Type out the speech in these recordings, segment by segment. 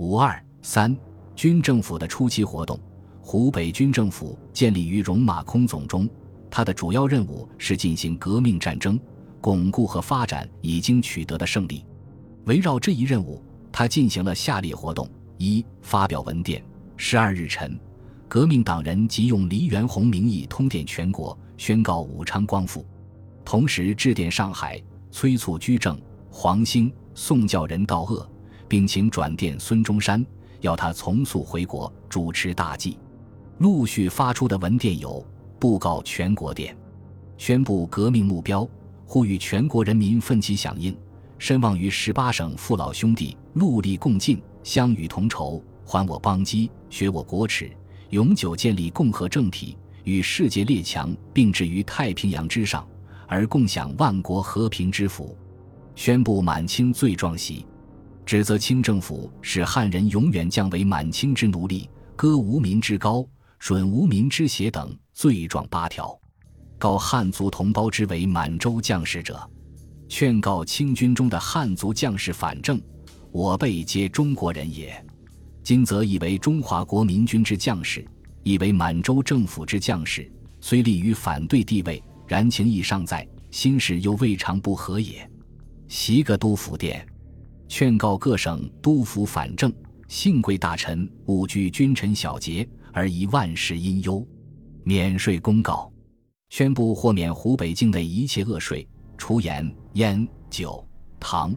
五二三军政府的初期活动，湖北军政府建立于戎马空总中，它的主要任务是进行革命战争，巩固和发展已经取得的胜利。围绕这一任务，他进行了下列活动：一、发表文电。十二日晨，革命党人即用黎元洪名义通电全国，宣告武昌光复，同时致电上海，催促居正、黄兴、宋教仁到鄂。并请转电孙中山，要他从速回国主持大计。陆续发出的文电有：布告全国电，宣布革命目标，呼吁全国人民奋起响应，深望于十八省父老兄弟，戮力共进，相与同仇，还我邦基，学我国耻，永久建立共和政体，与世界列强并置于太平洋之上，而共享万国和平之福。宣布满清罪状席。指责清政府使汉人永远降为满清之奴隶，割无民之高，吮无民之血等罪状八条，告汉族同胞之为满洲将士者，劝告清军中的汉族将士反正，我辈皆中国人也。今则以为中华国民军之将士，以为满洲政府之将士，虽立于反对地位，然情义尚在，心事又未尝不和也。习个都府殿。劝告各省督抚反正，幸贵大臣勿拘君臣小节，而以万事因忧。免税公告，宣布豁免湖北境内一切恶税，除盐、烟、酒、糖、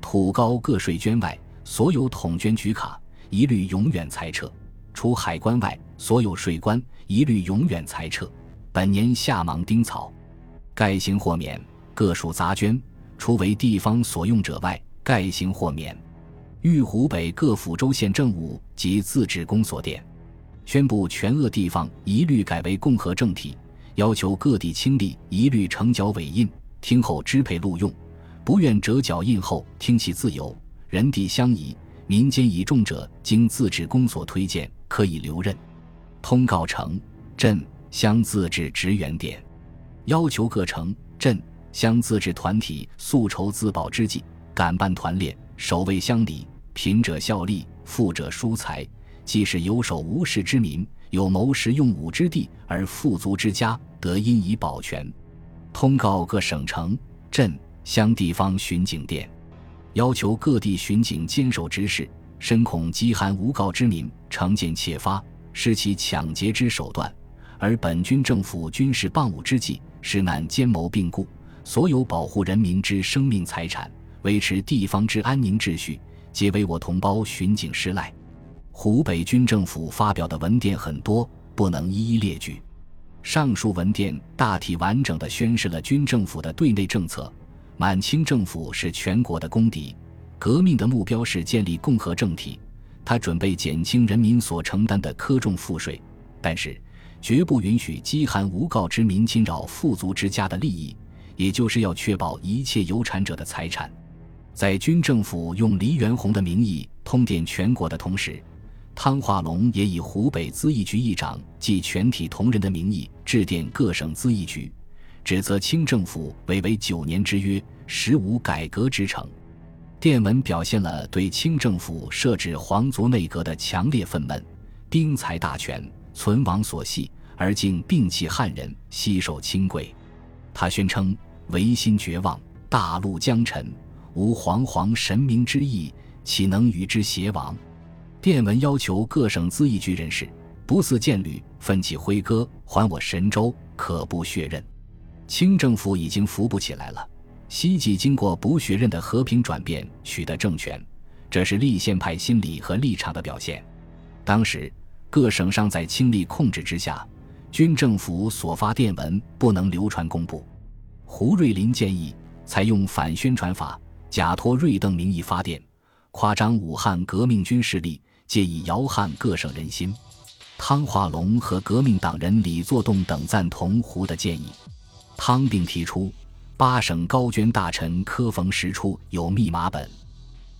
土高各税捐外，所有统捐局卡一律永远裁撤；除海关外，所有税关一律永远裁撤。本年夏芒丁草，盖行豁免，各属杂捐，除为地方所用者外。概行豁免，豫湖北各府州县政务及自治公所电，宣布全鄂地方一律改为共和政体，要求各地清吏一律呈缴伪印，听候支配录用，不愿折缴印后听其自由。人地相宜，民间倚重者，经自治公所推荐，可以留任。通告城镇乡自治职员电，要求各城镇乡自治团体速筹自保之计。敢办团练，守卫乡里，贫者效力，富者疏财。即使有守无事之民，有谋实用武之地而富足之家，得因以保全。通告各省城镇乡地方巡警店，要求各地巡警坚守职事，深恐饥寒无告之民成见窃发，施其抢劫之手段。而本军政府军事谤武之际，实难兼谋并顾，所有保护人民之生命财产。维持地方之安宁秩序，皆为我同胞巡警施赖。湖北军政府发表的文电很多，不能一一列举。上述文电大体完整地宣示了军政府的对内政策：满清政府是全国的公敌，革命的目标是建立共和政体，他准备减轻人民所承担的苛重赋税，但是绝不允许饥寒无告之民侵扰富足之家的利益，也就是要确保一切有产者的财产。在军政府用黎元洪的名义通电全国的同时，汤化龙也以湖北咨议局议长及全体同仁的名义致电各省咨议局，指责清政府违违九年之约，实无改革之诚。电文表现了对清政府设置皇族内阁的强烈愤懑，兵财大权存亡所系，而竟摒弃汉人，悉受清贵。他宣称：唯心绝望，大陆将沉。无惶惶神明之意，岂能与之偕亡？电文要求各省咨议局人士不似剑履，奋起挥戈，还我神州，可不血刃。清政府已经扶不起来了。西冀经过不血刃的和平转变，取得政权，这是立宪派心理和立场的表现。当时各省尚在清吏控制之下，军政府所发电文不能流传公布。胡瑞林建议采用反宣传法。假托瑞邓名义发电，夸张武汉革命军势力，借以摇撼各省人心。汤化龙和革命党人李作栋等赞同胡的建议。汤并提出，八省高捐大臣柯逢时出有密码本，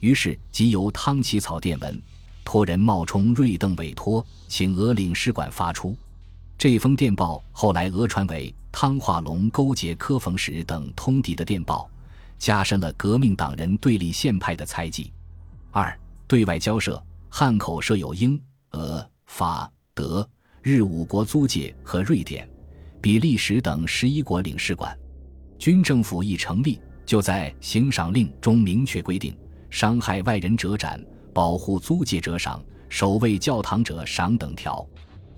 于是即由汤起草电文，托人冒充瑞邓委托，请俄领事馆发出。这封电报后来讹传为汤化龙勾结柯逢时等通敌的电报。加深了革命党人对立宪派的猜忌。二、对外交涉，汉口设有英、俄、法、德、日五国租界和瑞典、比利时等十一国领事馆。军政府一成立，就在行赏令中明确规定：伤害外人者斩，保护租界者赏，守卫教堂者赏等条。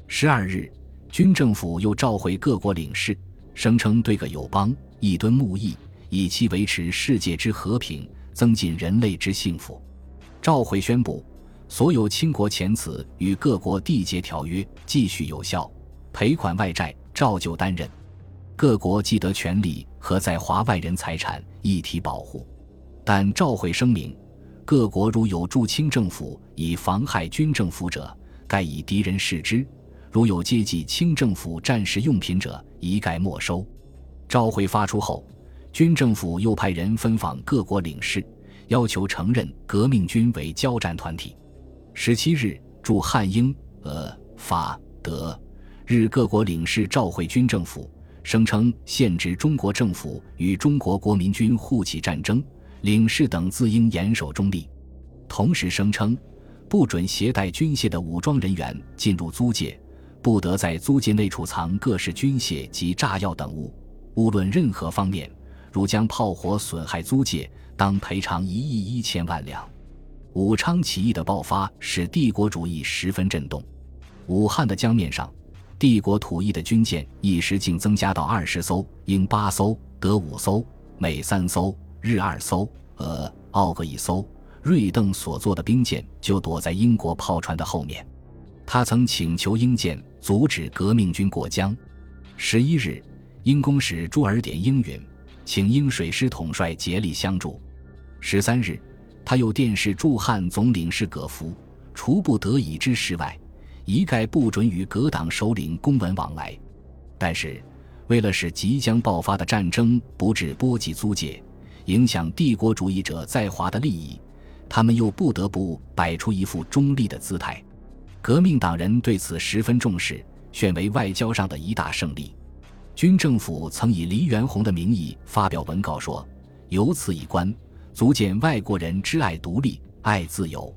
十二日，军政府又召回各国领事，声称对个友邦一吨木易，以期维持世界之和平，增进人类之幸福。召回宣布，所有清国遣子与各国缔结条约继续有效，赔款外债照旧担任。各国既得权利和在华外人财产一体保护，但召会声明：各国如有驻清政府以妨害军政府者，盖以敌人视之；如有接济清政府战时用品者，一概没收。召会发出后，军政府又派人分访各国领事，要求承认革命军为交战团体。十七日，驻汉、英、俄、法、德、日各国领事召回军政府。声称限制中国政府与中国国民军互起战争，领事等自应严守中立。同时声称，不准携带军械的武装人员进入租界，不得在租界内储藏各式军械及炸药等物。无论任何方面，如将炮火损害租界，当赔偿一亿一千万两。武昌起义的爆发使帝国主义十分震动。武汉的江面上。帝国土役的军舰一时竟增加到二十艘，英八艘，德五艘，美三艘，日二艘，俄、奥各一艘。瑞邓所做的兵舰就躲在英国炮船的后面。他曾请求英舰阻止革命军过江。十一日，英公使朱尔典应允，请英水师统帅竭力相助。十三日，他又电示驻汉总领事葛福，除不得已之事外。一概不准与各党首领公文往来，但是，为了使即将爆发的战争不致波及租界，影响帝国主义者在华的利益，他们又不得不摆出一副中立的姿态。革命党人对此十分重视，选为外交上的一大胜利。军政府曾以黎元洪的名义发表文告说：“由此一观，足见外国人之爱独立、爱自由。”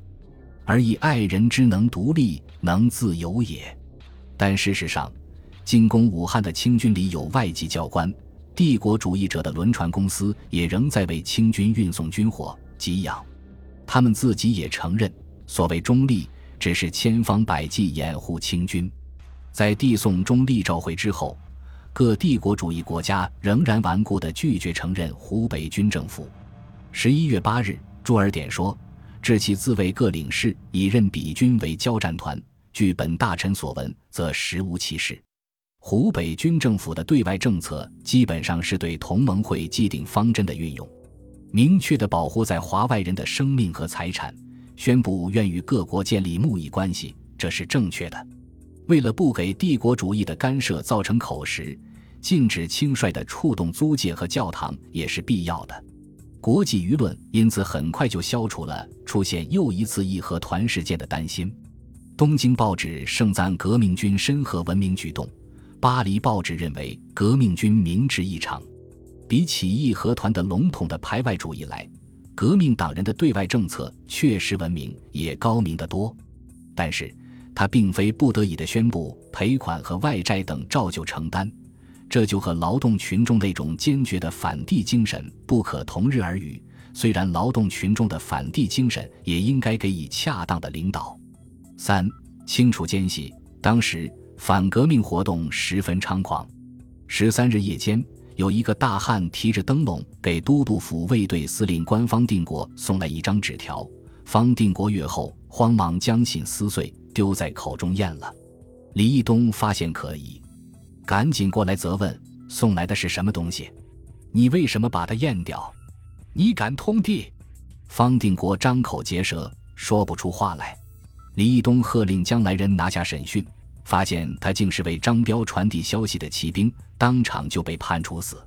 而以爱人之能独立能自由也，但事实上，进攻武汉的清军里有外籍教官，帝国主义者的轮船公司也仍在为清军运送军火给养，他们自己也承认，所谓中立只是千方百计掩护清军。在递送中立召回之后，各帝国主义国家仍然顽固地拒绝承认湖北军政府。十一月八日，朱尔典说。致其自卫各领事以任彼军为交战团，据本大臣所闻，则实无其事。湖北军政府的对外政策基本上是对同盟会既定方针的运用，明确的保护在华外人的生命和财产，宣布愿与各国建立贸易关系，这是正确的。为了不给帝国主义的干涉造成口实，禁止轻率的触动租界和教堂也是必要的。国际舆论因此很快就消除了出现又一次义和团事件的担心。东京报纸盛赞革命军深和文明举动，巴黎报纸认为革命军明智异常。比起义和团的笼统的排外主义来，革命党人的对外政策确实文明也高明得多。但是，他并非不得已的宣布赔款和外债等照旧承担。这就和劳动群众那种坚决的反帝精神不可同日而语。虽然劳动群众的反帝精神也应该给予恰当的领导。三清楚间隙，当时反革命活动十分猖狂。十三日夜间，有一个大汉提着灯笼给都督府卫队司令官方定国送来一张纸条。方定国阅后，慌忙将信撕碎，丢在口中咽了。李义东发现可疑。赶紧过来责问，送来的是什么东西？你为什么把它咽掉？你敢通地？方定国张口结舌，说不出话来。李义东喝令将来人拿下审讯，发现他竟是为张彪传递消息的骑兵，当场就被判处死。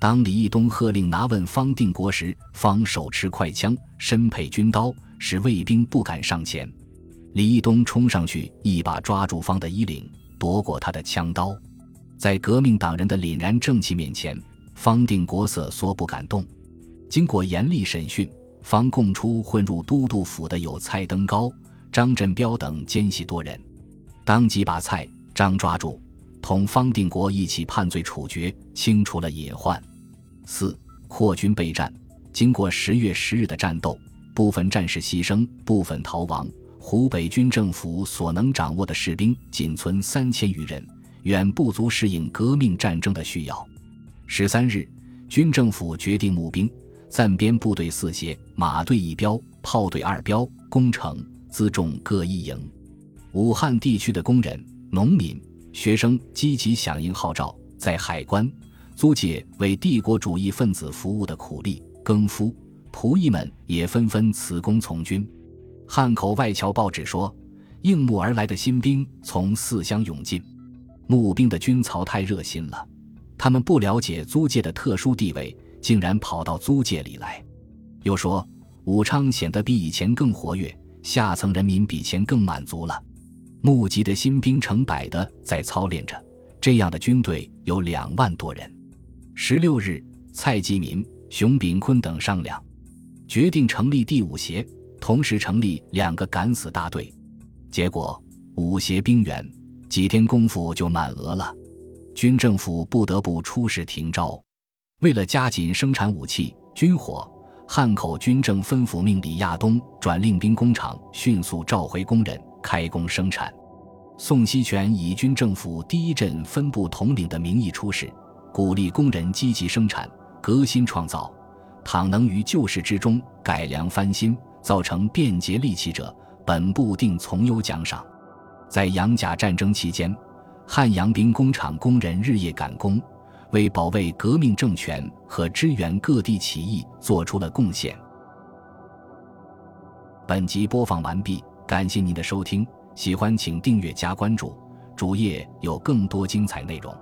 当李义东喝令拿问方定国时，方手持快枪，身佩军刀，使卫兵不敢上前。李义东冲上去，一把抓住方的衣领，夺过他的枪刀。在革命党人的凛然正气面前，方定国瑟缩不敢动。经过严厉审讯，方供出混入都督府的有蔡登高、张振彪等奸细多人，当即把蔡张抓住，同方定国一起判罪处决，清除了隐患。四扩军备战，经过十月十日的战斗，部分战士牺牲，部分逃亡。湖北军政府所能掌握的士兵仅存三千余人，远不足适应革命战争的需要。十三日，军政府决定募兵，暂编部队四协，马队一标，炮队二标，工程辎重各一营。武汉地区的工人、农民、学生积极响应号召，在海关、租界为帝国主义分子服务的苦力、更夫、仆役们也纷纷辞工从军。汉口外侨报纸说，应募而来的新兵从四乡涌进，募兵的军曹太热心了，他们不了解租界的特殊地位，竟然跑到租界里来。又说，武昌显得比以前更活跃，下层人民比前更满足了。募集的新兵成百的在操练着，这样的军队有两万多人。十六日，蔡继民、熊秉坤等商量，决定成立第五协。同时成立两个敢死大队，结果五协兵员几天功夫就满额了，军政府不得不出示停招。为了加紧生产武器军火，汉口军政吩咐命李亚东转令兵工厂迅速召回工人开工生产。宋希全以军政府第一镇分部统领的名义出使，鼓励工人积极生产、革新创造。倘能于旧事之中改良翻新。造成便捷利器者，本部定从优奖赏。在洋甲战争期间，汉阳兵工厂工人日夜赶工，为保卫革命政权和支援各地起义做出了贡献。本集播放完毕，感谢您的收听，喜欢请订阅加关注，主页有更多精彩内容。